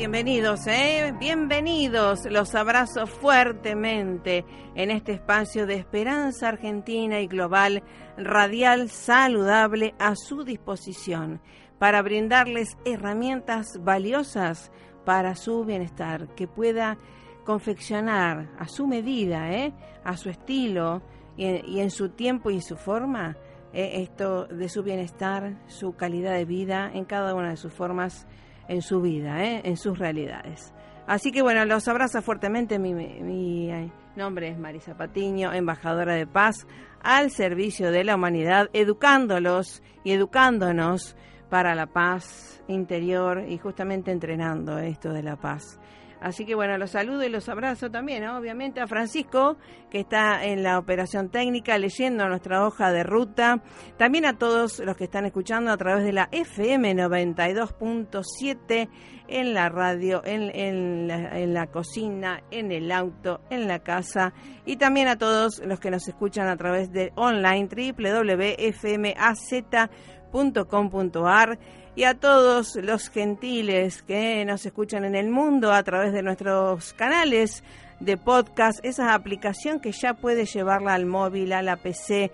Bienvenidos, ¿eh? Bienvenidos. Los abrazo fuertemente en este espacio de esperanza argentina y global, radial, saludable, a su disposición, para brindarles herramientas valiosas para su bienestar, que pueda confeccionar a su medida, ¿eh? a su estilo y en, su tiempo y su forma, ¿eh? esto de su bienestar, su calidad de vida en cada una de sus formas en su vida, ¿eh? en sus realidades. Así que bueno, los abraza fuertemente. Mi, mi, nombre es Marisa Patiño, embajadora de paz al servicio de la humanidad, educándolos y educándonos para la paz interior y justamente entrenando esto de la paz. Así que bueno, los saludo y los abrazo también, obviamente, a Francisco, que está en la operación técnica leyendo nuestra hoja de ruta. También a todos los que están escuchando a través de la FM 92.7 en la radio, en, la, en la cocina, en el auto, en la casa. Y también a todos los que nos escuchan a través de online www.fmaz.com.ar y a todos los gentiles que nos escuchan en el mundo a través de nuestros canales de podcast, esa aplicación que ya puede llevarla al móvil, a la PC,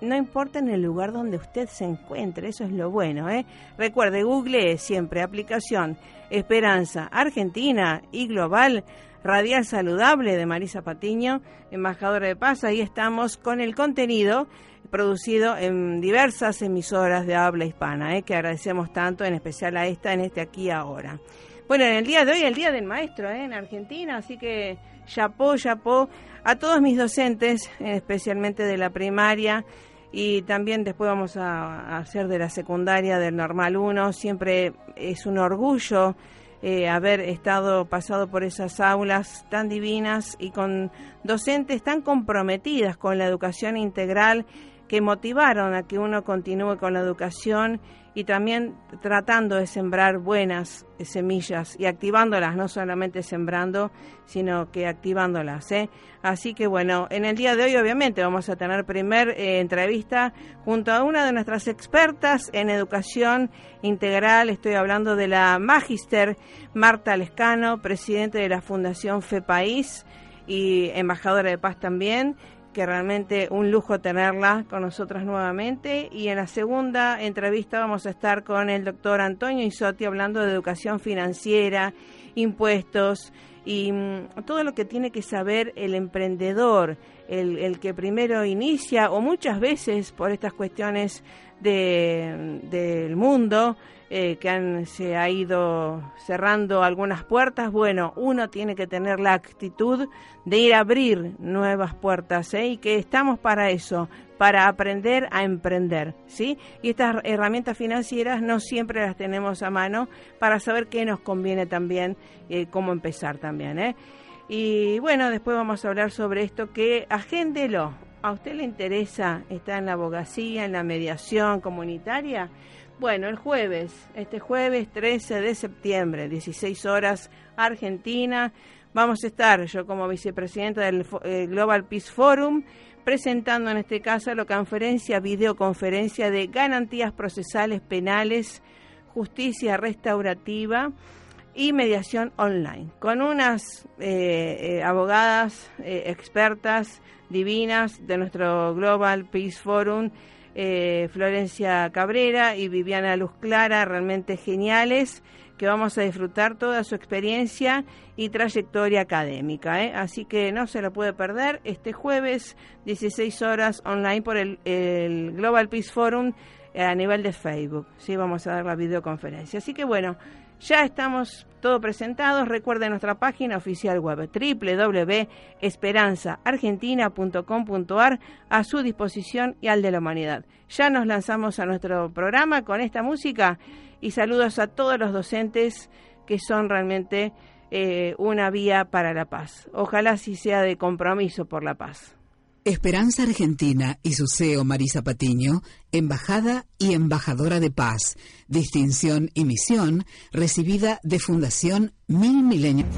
no importa en el lugar donde usted se encuentre, eso es lo bueno. ¿eh? Recuerde, Google siempre aplicación Esperanza Argentina y Global Radial Saludable de Marisa Patiño, embajadora de paz. Ahí estamos con el contenido producido en diversas emisoras de habla hispana, ¿eh? que agradecemos tanto, en especial a esta, en este aquí ahora. Bueno, en el día de hoy, el Día del Maestro ¿eh? en Argentina, así que chapó, chapó a todos mis docentes, especialmente de la primaria, y también después vamos a, hacer de la secundaria, del normal 1. Siempre es un orgullo eh, haber estado pasado por esas aulas tan divinas y con docentes tan comprometidas con la educación integral que motivaron a que uno continúe con la educación y también tratando de sembrar buenas semillas y activándolas, no solamente sembrando, sino que activándolas. ¿eh? Así que bueno, en el día de hoy obviamente vamos a tener primer eh, entrevista junto a una de nuestras expertas en educación integral. Estoy hablando de la Magister Marta Lescano, presidente de la Fundación FEPAIS y embajadora de paz también que realmente un lujo tenerla con nosotras nuevamente. Y en la segunda entrevista vamos a estar con el doctor Antonio Isotti hablando de educación financiera, impuestos y mm, todo lo que tiene que saber el emprendedor, el, el que primero inicia o muchas veces por estas cuestiones de, del mundo eh, que han, se ha ido cerrando algunas puertas, bueno, uno tiene que tener la actitud de ir a abrir nuevas puertas, ¿eh? y que estamos para eso, para aprender a emprender, ¿sí? Y estas herramientas financieras no siempre las tenemos a mano para saber qué nos conviene también, eh, cómo empezar también, ¿eh? Y bueno, después vamos a hablar sobre esto que agéndelo. ¿A usted le interesa estar en la abogacía, en la mediación comunitaria? Bueno, el jueves, este jueves 13 de septiembre, 16 horas, Argentina, vamos a estar, yo como vicepresidenta del eh, Global Peace Forum, presentando en este caso la conferencia, videoconferencia de garantías procesales penales, justicia restaurativa y mediación online, con unas eh, eh, abogadas expertas divinas de nuestro Global Peace Forum eh, Florencia Cabrera y Viviana Luz Clara, realmente geniales, que vamos a disfrutar toda su experiencia y trayectoria académica. ¿eh? Así que no se lo puede perder este jueves, 16 horas online por el, el Global Peace Forum a nivel de Facebook. Sí, vamos a dar la videoconferencia. Así que bueno, ya estamos todo presentados. Recuerden nuestra página oficial web www.esperanzaargentina.com.ar a su disposición y al de la humanidad. Ya nos lanzamos a nuestro programa con esta música y saludos a todos los docentes que son realmente eh, una vía para la paz. Ojalá sí sea de compromiso por la paz. Esperanza Argentina y su CEO Marisa Patiño, embajada y embajadora de paz, distinción y misión recibida de Fundación Mil Milenios.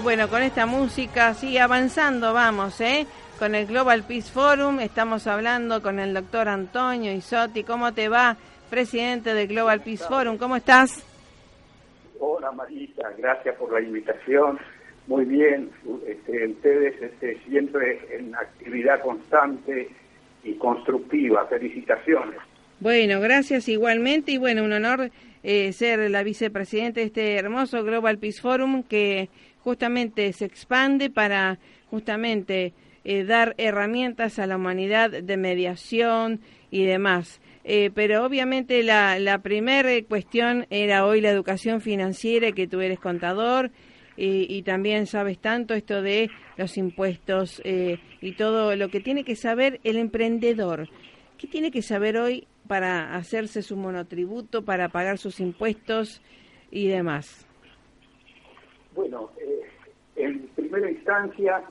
Bueno, con esta música, sigue avanzando vamos, ¿eh? Con el Global Peace Forum, estamos hablando con el doctor Antonio Isotti. ¿Cómo te va, presidente del Global Peace Forum? ¿Cómo estás? Hola Marita, gracias por la invitación. Muy bien, este, ustedes este, siempre en actividad constante y constructiva. Felicitaciones. Bueno, gracias igualmente y bueno, un honor eh, ser la vicepresidenta de este hermoso Global Peace Forum que justamente se expande para justamente eh, dar herramientas a la humanidad de mediación y demás. Eh, pero obviamente la, la primera cuestión era hoy la educación financiera, que tú eres contador y, también sabes tanto esto de los impuestos eh, y todo lo que tiene que saber el emprendedor. ¿Qué tiene que saber hoy para hacerse su monotributo, para pagar sus impuestos y demás? Bueno, en primera instancia,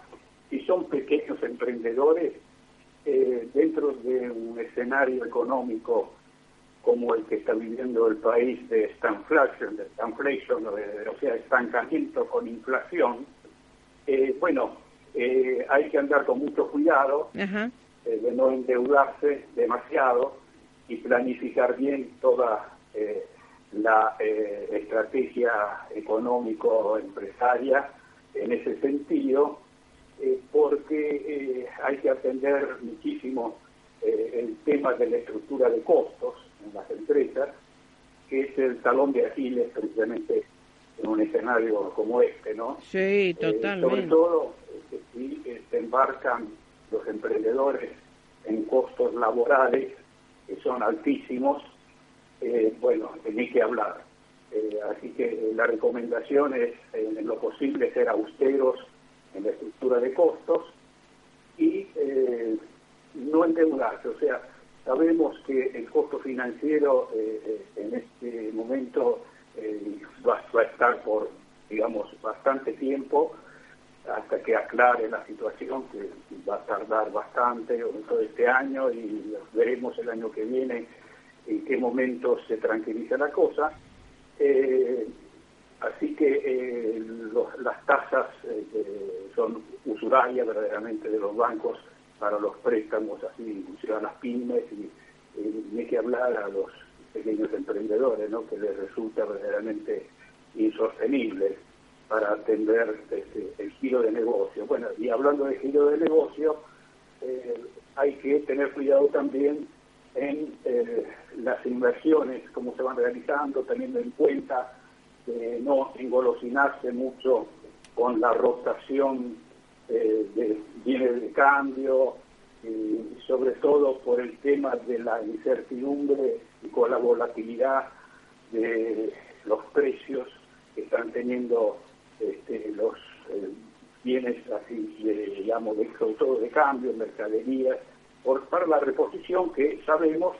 si son pequeños emprendedores, eh, dentro de un escenario económico como el que está viviendo el país de stagflation, de stagflation, o sea, estancamiento con inflación, eh, bueno, eh, hay que andar con mucho cuidado de no endeudarse demasiado y planificar bien toda la estrategia económico-empresaria en ese sentido, eh, porque eh, hay que atender muchísimo eh, el tema de la estructura de costos en las empresas, que es el talón de Aquiles precisamente en un escenario como este, ¿no? Sí, totalmente. sobre todo si se embarcan los emprendedores en costos laborales que son altísimos, bueno, tenéis que hablar. Eh, así que eh, la recomendación es, en lo posible, ser austeros en la estructura de costos y eh, no endeudarse. O sea, sabemos que el costo financiero en este momento va, a estar por, digamos, bastante tiempo hasta que aclare la situación, que va a tardar bastante todo este año y veremos el año que viene en qué momento se tranquiliza la cosa eh, así que eh, las tasas eh, son usurarias verdaderamente de los bancos para los préstamos, así a las pymes y, hay que hablar a los pequeños emprendedores, ¿no? que les resulta verdaderamente insostenible para atender este, el giro de negocio. Bueno, y hablando de giro de negocio, hay que tener cuidado también en eh, las inversiones, cómo se van realizando, teniendo en cuenta de no engolosinarse mucho con la rotación eh, de bienes de cambio y sobre todo por el tema de la incertidumbre y con la volatilidad de los precios que están teniendo este, los eh, bienes así, digamos, de, sobre todo de cambio, mercaderías, por, para la reposición que sabemos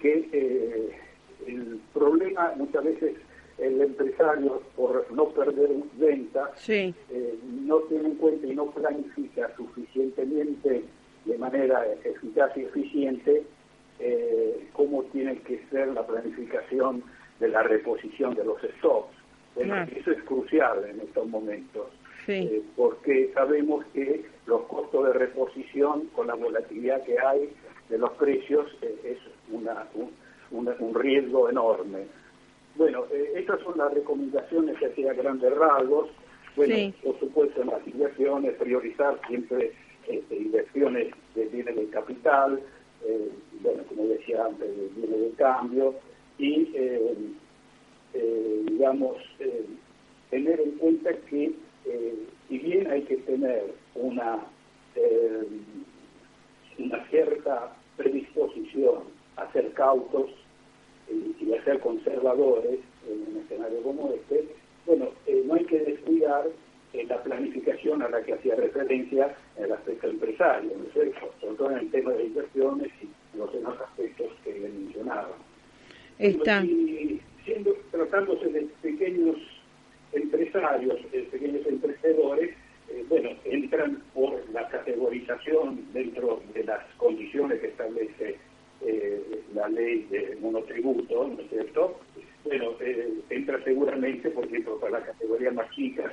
que eh, el problema muchas veces el empresario por no perder venta eh, no tiene en cuenta y no planifica suficientemente de manera eficaz y eficiente eh, cómo tiene que ser la planificación de la reposición de los stocks. Eso es crucial en estos momentos, eh, porque sabemos que los costos de reposición con la volatilidad que hay de los precios eh, es una, un, riesgo enorme. Bueno, eh, estas son las recomendaciones que hacía grandes rasgos. Bueno, por supuesto en las inversiones, priorizar siempre este, inversiones de bienes de capital, bueno, como decía antes, de bienes de cambio, y digamos, tener en cuenta que si bien hay que tener una una cierta predisposición a ser cautos y a ser conservadores en un escenario como este, bueno, eh, no hay que descuidar eh, la planificación a la que hacía referencia en el aspecto empresario, ¿no es cierto? sobre todo en el tema de inversiones y los demás aspectos que mencionaba. Está. Y siendo, tratándose de pequeños empresarios, de pequeños emprendedores, eh, bueno, entran por la categorización dentro de las condiciones que establece eh, la ley de monotributo, ¿no es cierto? Bueno, eh, entra seguramente, por ejemplo, para las categorías más chicas,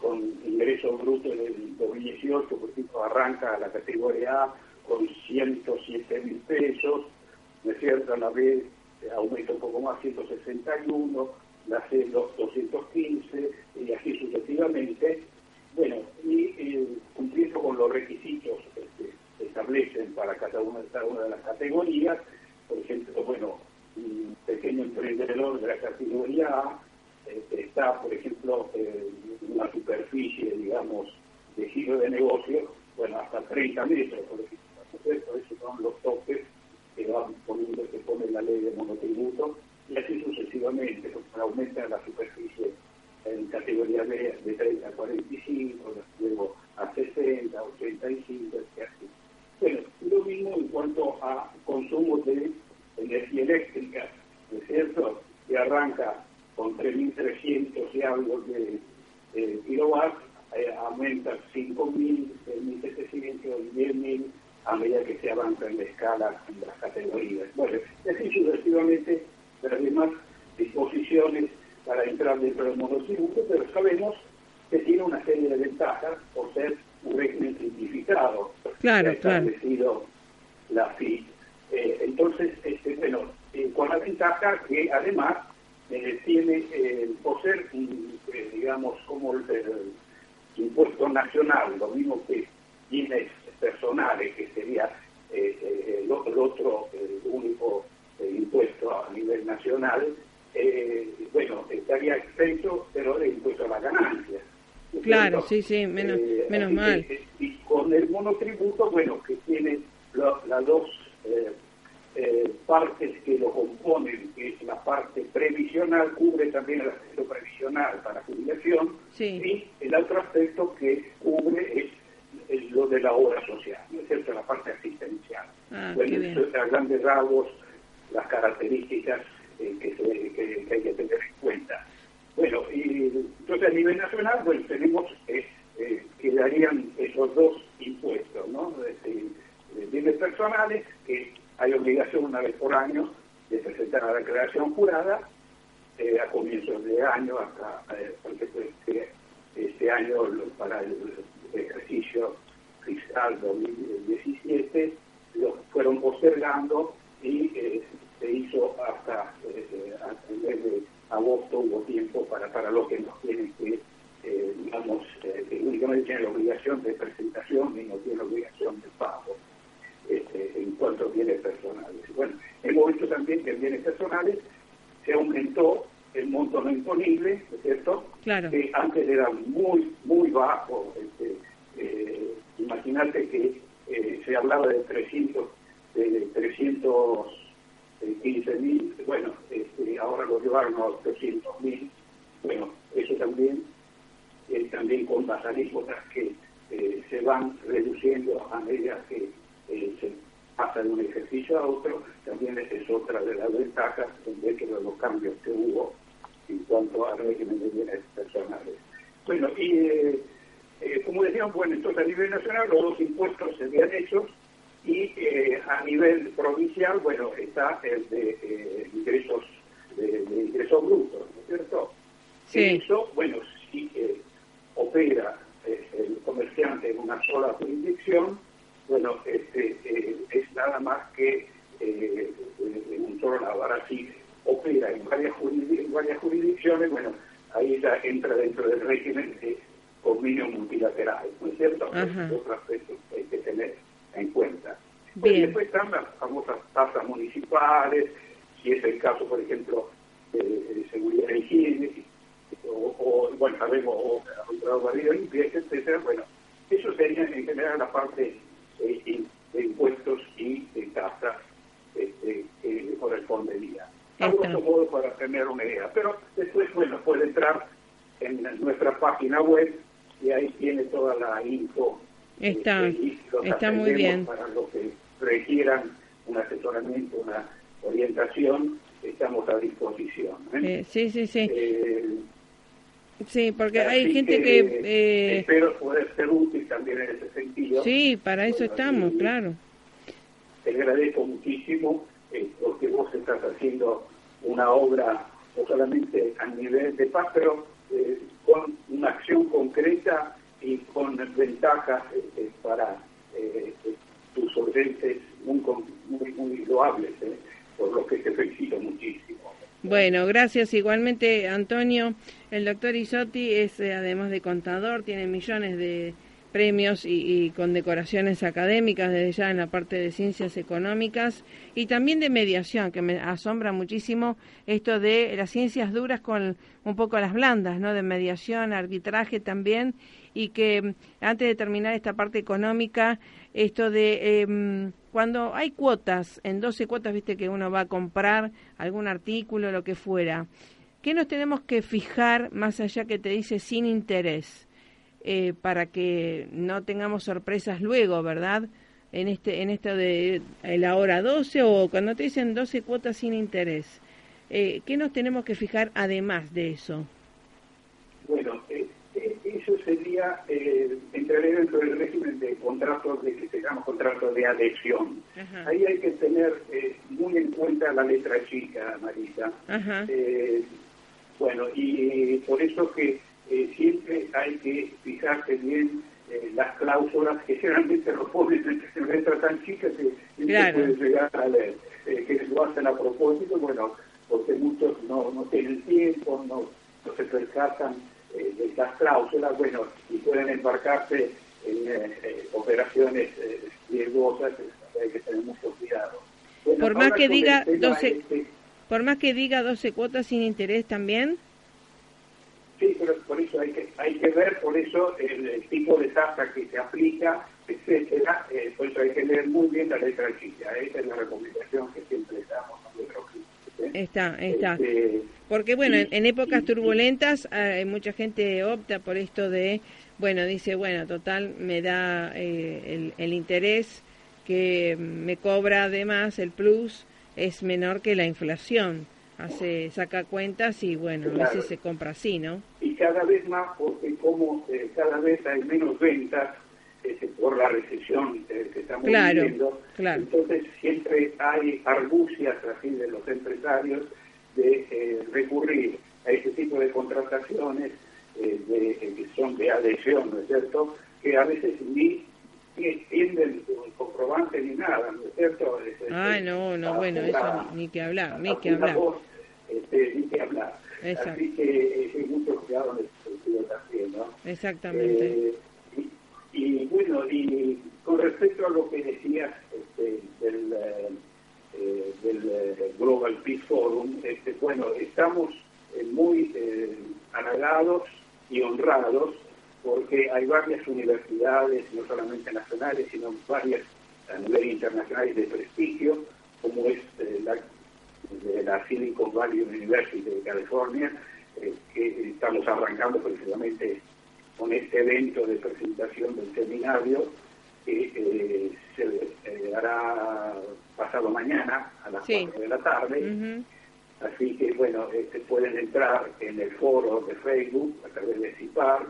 con ingresos brutos del 2018, por ejemplo, arranca la categoría A con 107 mil pesos, ¿no es cierto? La B aumenta un poco más, 161, la C 215, y así sucesivamente. Bueno, y eh, cumpliendo con los requisitos que se establecen para cada una, de las categorías, por ejemplo, bueno, un pequeño emprendedor de la categoría A este, está, por ejemplo, en una superficie, digamos, de giro de negocio, bueno, hasta 30 metros, por ejemplo. Esos son los toques que van poniendo, que pone la ley de monotributo, y así sucesivamente, porque aumenta la superficie en categoría B de 30 a 45, luego a 60, 85, así. Bueno, lo mismo en cuanto a consumo de energía eléctrica, ¿no es cierto? Que arranca con 3.300 y algo de, de kilowatts, eh, aumenta 5.000, 6.700 10.000 a medida que se avanza en la escala en las categorías. Bueno, y así sucesivamente las demás disposiciones para entrar dentro del monotributo, pero sabemos que tiene una serie de ventajas por ser un régimen simplificado. Claro, establecido la FI. Eh, entonces, este, bueno, eh, con la ventaja que además eh, tiene, por ser, digamos, como el, impuesto nacional, lo mismo que bienes personales, que sería el, otro único impuesto a nivel nacional, eh, bueno, estaría exento, pero de impuesto a la ganancia. Claro, sí, sí, menos, eh, menos mal. y con el monotributo, bueno, que tiene las dos eh, partes que lo componen, que es la parte previsional, cubre también el aspecto previsional para jubilación, y el otro aspecto que cubre es, lo de la obra social, ¿no es cierto?, la parte asistencial. Ah, bueno, a grandes rasgos las características eh, que, hay que tener en cuenta. Bueno, y entonces a nivel nacional, pues tenemos eh, eh, que darían esos dos impuestos, ¿no? Este, bienes personales, que hay obligación una vez por año de presentar la declaración jurada, a comienzos de año, hasta pues, este año para el ejercicio fiscal 2017 lo fueron postergando y se hizo hasta eh, el mes de agosto, hubo tiempo para, para los que no tienen que, eh, digamos, eh, que únicamente tienen la obligación de presentación y no tienen la obligación de pago este, en cuanto a bienes personales. Bueno, hemos visto también que en bienes personales se aumentó el monto no imponible, ¿no es cierto? Claro. Que antes era muy, muy bajo. Este, eh, imagínate que se hablaba de 300, de 300 15.000, bueno, este, ahora lo llevaron a 300.000, bueno, eso también también con las alícuotas que se van reduciendo a medida que se pasa de un ejercicio a otro, también esa es otra de las ventajas de los cambios que hubo en cuanto al régimen de bienes personales. Bueno, y eh, eh, como decíamos, bueno, entonces a nivel nacional los dos impuestos se habían hecho y eh, a nivel provincial, bueno, está el de ingresos de, ingresos brutos, ¿no es cierto? Sí. Eso, bueno, si opera el comerciante en una sola jurisdicción, bueno, este, es nada más que en un solo lado. Ahora sí opera en varias, en varias jurisdicciones, bueno, ahí ya entra dentro del régimen de convenio multilateral, ¿no es cierto? otro aspecto que hay que tener en cuenta. Pues después están las famosas tasas municipales, si es el caso, por ejemplo, de, seguridad y higiene, o, bueno, sabemos, o, o barrio limpieza, etcétera, bueno, eso sería en general la parte de, impuestos y de tasas este, que correspondería a grosso modo para tener una idea. Pero después, bueno, puede entrar en nuestra página web y ahí tiene toda la info. Está, está muy bien. Para los que requieran un asesoramiento, una orientación, estamos a disposición. ¿eh? Eh, sí, sí, sí. Eh, sí, porque hay gente que... espero poder ser útil también en ese sentido. Sí, para eso estamos, claro. Te agradezco muchísimo porque vos estás haciendo una obra no solamente a nivel de paz, pero eh, con una acción concreta y con ventajas este, para eh, tus oyentes muy, muy, muy eh, por lo que te felicito muchísimo. Bueno, gracias igualmente Antonio. El doctor Isotti es además de contador, tiene millones de premios y, con decoraciones académicas desde ya en la parte de ciencias económicas y también de mediación, que me asombra muchísimo esto de las ciencias duras con un poco las blandas, ¿no? De mediación, arbitraje también y que antes de terminar esta parte económica, esto de em, cuando hay cuotas, en 12 cuotas, viste que uno va a comprar algún artículo, lo que fuera, ¿qué nos tenemos que fijar más allá que te dice sin interés? Eh, para que no tengamos sorpresas luego, ¿verdad? En este en esto de la hora 12 o cuando te dicen 12 cuotas sin interés. Eh, ¿Qué nos tenemos que fijar además de eso? Bueno, eh, eso sería, eh, entraría dentro del régimen de contratos de que se llama contratos de adhesión. Ahí hay que tener muy en cuenta la letra chica, Marisa. bueno, y por eso que eh, siempre hay que fijarse bien eh, las cláusulas que generalmente lo ponen en letra tan chica que no se puede llegar a leer, eh, que lo hacen a propósito, bueno, porque muchos no, no tienen tiempo, no, no se percatan de estas cláusulas, bueno, y pueden embarcarse en operaciones riesgosas, hay que tener mucho cuidado. por más que diga 12, este por más que diga 12 cuotas sin interés también. Sí, pero por eso hay que, hay que ver, por eso el, tipo de tasa que se aplica, etcétera, eh, por eso hay que leer muy bien la letra chica. Esa es la recomendación que siempre damos a nuestros clientes. ¿eh? Está, está. Este, Porque bueno, en, épocas turbulentas hay mucha gente opta por esto de, bueno, dice, bueno, total, me da eh, el, el interés que me cobra además el plus es menor que la inflación hace saca cuentas y bueno, a veces se compra así, ¿no? Y cada vez más, porque como eh, cada vez hay menos ventas este, por la recesión eh, que estamos viviendo, entonces siempre hay argucias así de los empresarios de eh, recurrir a ese tipo de contrataciones de, que son de adhesión, ¿no es cierto? Que a veces ni tienden comprobante ni nada, ¿no es cierto? ah, no, no, bueno, eso ni, que hablar, ni que hablar este, ni que hablar. Así que eh, hay mucho cuidado en ese sentido también, ¿no? Exactamente. Eh, y, bueno, y con respecto a lo que decías este, del, eh, del Global Peace Forum, este, bueno, estamos muy halagados y honrados porque hay varias universidades, no solamente nacionales, sino varias a nivel internacional de prestigio, como es la de la Silicon Valley University de California, eh, que estamos arrancando precisamente con este evento de presentación del seminario que eh, se eh, hará pasado mañana a las 4 de la tarde. Así que, bueno, este, pueden entrar en el foro de Facebook a través de CIPAR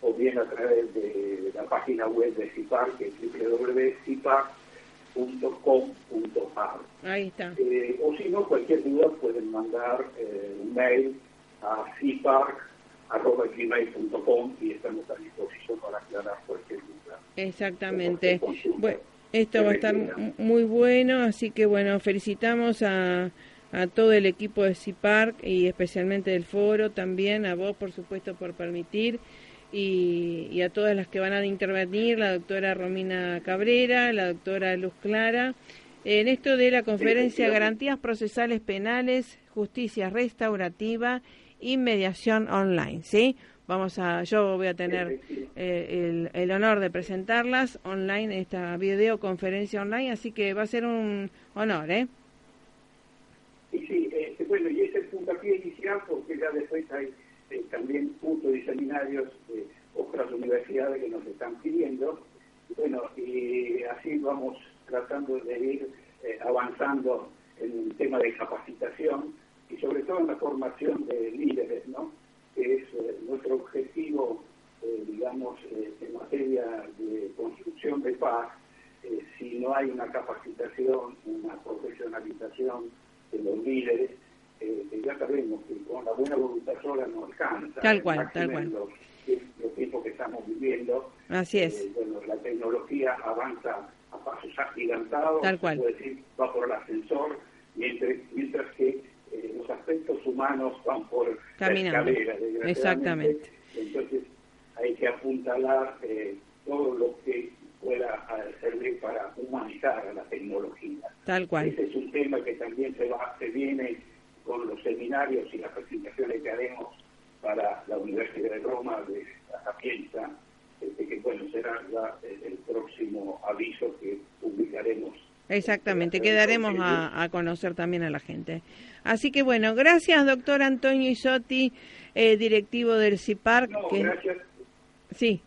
o bien a través de la página web de CIPAR, que es www.cipar.com.ar. Ahí está. Eh, o si no, cualquier duda pueden mandar un mail a cipar gmail.com y estamos a disposición para aclarar cualquier duda. Exactamente. Bueno, esto va a estar muy bueno, así que bueno, felicitamos a, a todo el equipo de CIPARC y especialmente del foro, también a vos por supuesto por permitir y, y a todas las que van a intervenir, la doctora Romina Cabrera, la doctora Luz Clara, en esto de la conferencia Garantías Procesales Penales, Justicia Restaurativa y mediación online, ¿sí? Vamos a, yo voy a tener eh, el, honor de presentarlas online, esta videoconferencia online, así que va a ser un honor, ¿eh? Y sí, este, bueno, y es el puntapié inicial porque ya después hay eh, también puntos de seminarios de otras universidades que nos están pidiendo. Bueno, y así vamos tratando de ir eh, avanzando en el tema de capacitación y sobre todo en la formación de líderes, ¿no? que es eh, nuestro objetivo, eh, digamos, eh, en materia de construcción de paz, si no hay una capacitación, una profesionalización de los líderes, ya sabemos que con la buena voluntad sola no alcanza. Tal cual, tal cual. Los, los tiempos que estamos viviendo. Así es. bueno, la tecnología avanza a pasos agigantados. Tal cual. decir, va por el ascensor, mientras, mientras que los aspectos humanos van por Caminando. la Exactamente. Entonces hay que apuntalar eh, todo lo que pueda eh, servir para humanizar a la tecnología. Tal cual. Ese es un tema que también se, va, se viene con los seminarios y las presentaciones que haremos para la Universidad de Roma de la Sapienza, este, que bueno, será el próximo aviso que publicaremos Exactamente, quedaremos a, a, conocer también a la gente. Así que bueno, gracias doctor Antonio Isotti, eh, directivo del CIPAR. No, que... gracias. Sí.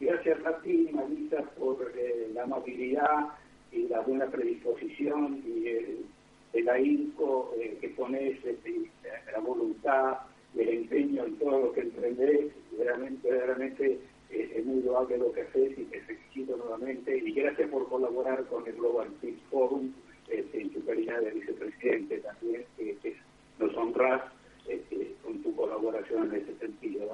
Gracias a ti, Marisa, por eh, la amabilidad y la buena predisposición y el, el ahínco eh, que pones, este, la voluntad, el empeño en todo lo que emprendés. Realmente, realmente es muy loable lo que haces y te felicito nuevamente y gracias por colaborar con el Global Peace Forum este, en tu calidad de vicepresidente también, que, nos honras este, con tu colaboración en ese sentido.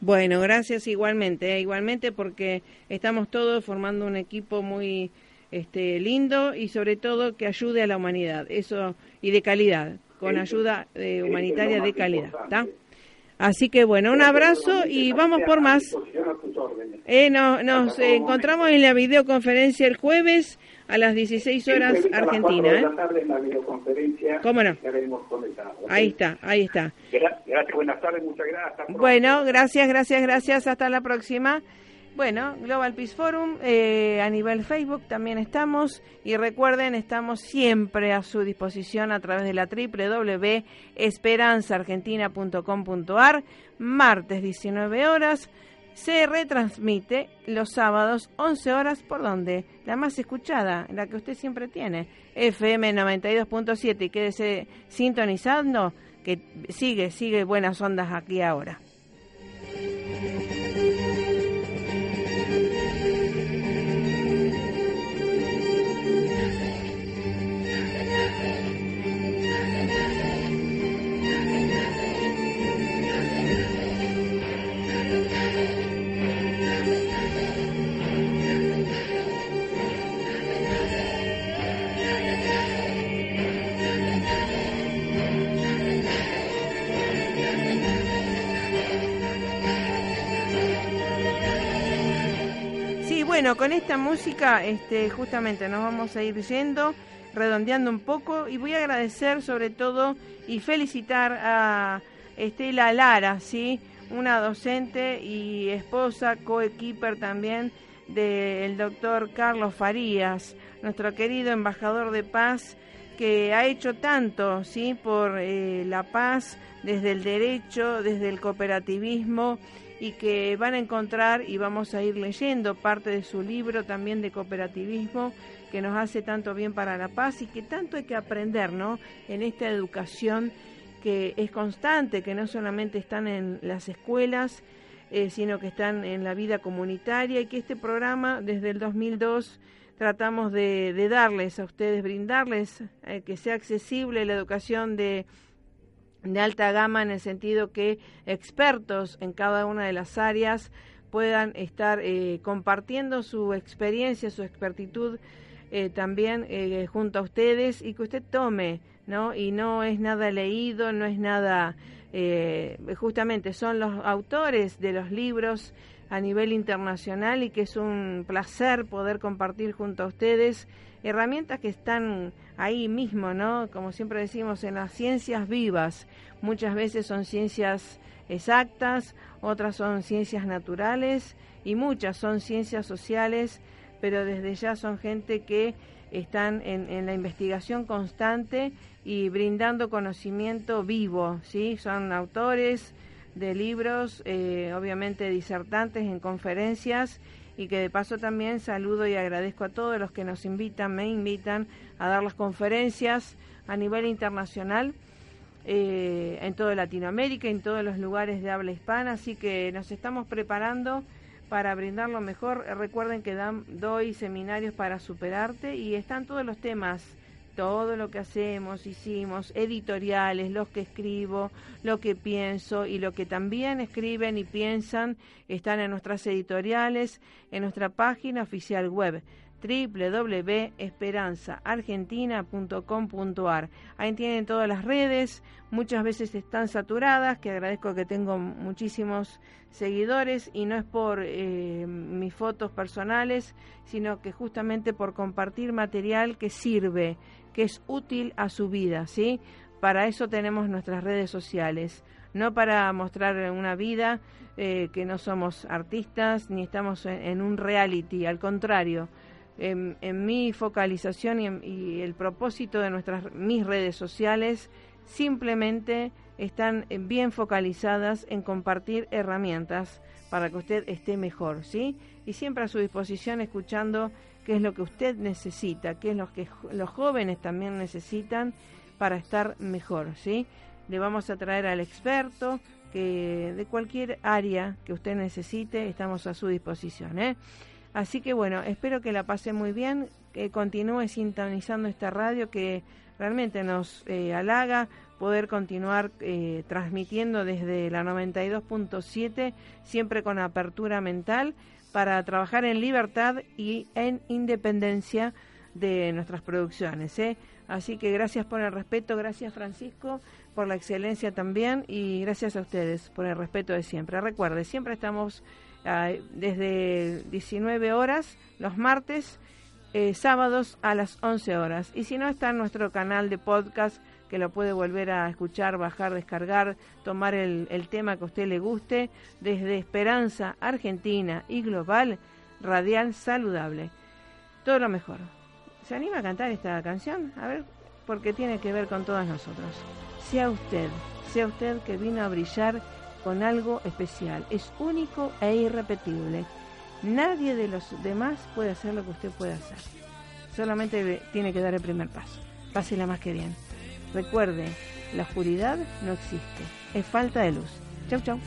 Bueno, gracias igualmente, eh, igualmente porque estamos todos formando un equipo muy este, lindo y sobre todo que ayude a la humanidad, eso y de calidad, con ayuda eh, humanitaria de calidad. Así que bueno, un abrazo y vamos por más. Eh, no, nos encontramos en la videoconferencia el jueves a las 16 horas Argentina. ¿eh? ¿Cómo no? Ahí está, ahí está. Gracias, buenas tardes, muchas gracias. Bueno, gracias, gracias, gracias. Hasta la próxima. Bueno, Global Peace Forum eh, a nivel Facebook también estamos y recuerden, estamos siempre a su disposición a través de la www.esperanzaargentina.com.ar, martes 19 horas, se retransmite los sábados 11 horas por donde la más escuchada, la que usted siempre tiene, FM 92.7 y quédese sintonizando que sigue, sigue buenas ondas aquí ahora. Bueno, con esta música este, justamente nos vamos a ir yendo, redondeando un poco y voy a agradecer sobre todo y felicitar a Estela Lara, ¿sí? una docente y esposa, coequiper también del doctor Carlos Farías, nuestro querido embajador de paz que ha hecho tanto ¿sí? por eh, la paz desde el derecho, desde el cooperativismo y que van a encontrar y vamos a ir leyendo parte de su libro también de cooperativismo que nos hace tanto bien para la paz y que tanto hay que aprender, ¿no? En esta educación que es constante, que no solamente están en las escuelas, eh, sino que están en la vida comunitaria y que este programa desde el 2002 tratamos de, darles a ustedes, brindarles eh, que sea accesible la educación de, de alta gama en el sentido que expertos en cada una de las áreas puedan estar eh, compartiendo su experiencia, su expertitud eh, también eh, junto a ustedes y que usted tome, ¿no? Y no es nada leído, no es nada, eh, justamente son los autores de los libros a nivel internacional y que es un placer poder compartir junto a ustedes herramientas que están ahí mismo, ¿no? Como siempre decimos, en las ciencias vivas. Muchas veces son ciencias exactas, otras son ciencias naturales y muchas son ciencias sociales pero desde ya son gente que están en, la investigación constante y brindando conocimiento vivo, ¿sí? Son autores de libros, eh, obviamente disertantes en conferencias y que de paso también saludo y agradezco a todos los que nos invitan, me invitan a dar las conferencias a nivel internacional. Eh, en toda Latinoamérica, en todos los lugares de habla hispana, así que nos estamos preparando para brindar lo mejor. Recuerden que dan, doy seminarios para superarte y están todos los temas, todo lo que hacemos, hicimos, editoriales, los que escribo, lo que pienso y lo que también escriben y piensan están en nuestras editoriales, en nuestra página oficial web www.esperanzaargentina.com.ar. Ahí tienen todas las redes, muchas veces están saturadas, que agradezco que tengo muchísimos seguidores y no es por eh, mis fotos personales, sino que justamente por compartir material que sirve, que es útil a su vida, ¿sí? Para eso tenemos nuestras redes sociales, no para mostrar una vida eh, que no somos artistas ni estamos en un reality, al contrario, en, mi focalización y, el propósito de nuestras mis redes sociales simplemente están bien focalizadas en compartir herramientas para que usted esté mejor, ¿sí? Y siempre a su disposición escuchando qué es lo que usted necesita, qué es lo que los jóvenes también necesitan para estar mejor, ¿sí? Le vamos a traer al experto que de cualquier área que usted necesite, estamos a su disposición, ¿eh? Así que bueno, espero que la pase muy bien, que continúe sintonizando esta radio que realmente nos eh, halaga poder continuar eh, transmitiendo desde la 92.7, siempre con apertura mental, para trabajar en libertad y en independencia de nuestras producciones. ¿eh? Así que gracias por el respeto, gracias Francisco por la excelencia también y gracias a ustedes por el respeto de siempre. Recuerde, siempre estamos desde 19 horas los martes, eh, sábados a las 11 horas. Y si no, está en nuestro canal de podcast que lo puede volver a escuchar, bajar, descargar, tomar el, el tema que a usted le guste, desde Esperanza Argentina y Global, Radial Saludable. Todo lo mejor. ¿Se anima a cantar esta canción? A ver, porque tiene que ver con todas nosotros. Sea usted, sea usted que vino a brillar con algo especial. Es único e irrepetible. Nadie de los demás puede hacer lo que usted puede hacer. Solamente tiene que dar el primer paso. Pásela más que bien. Recuerde, la oscuridad no existe. Es falta de luz. Chau, chau.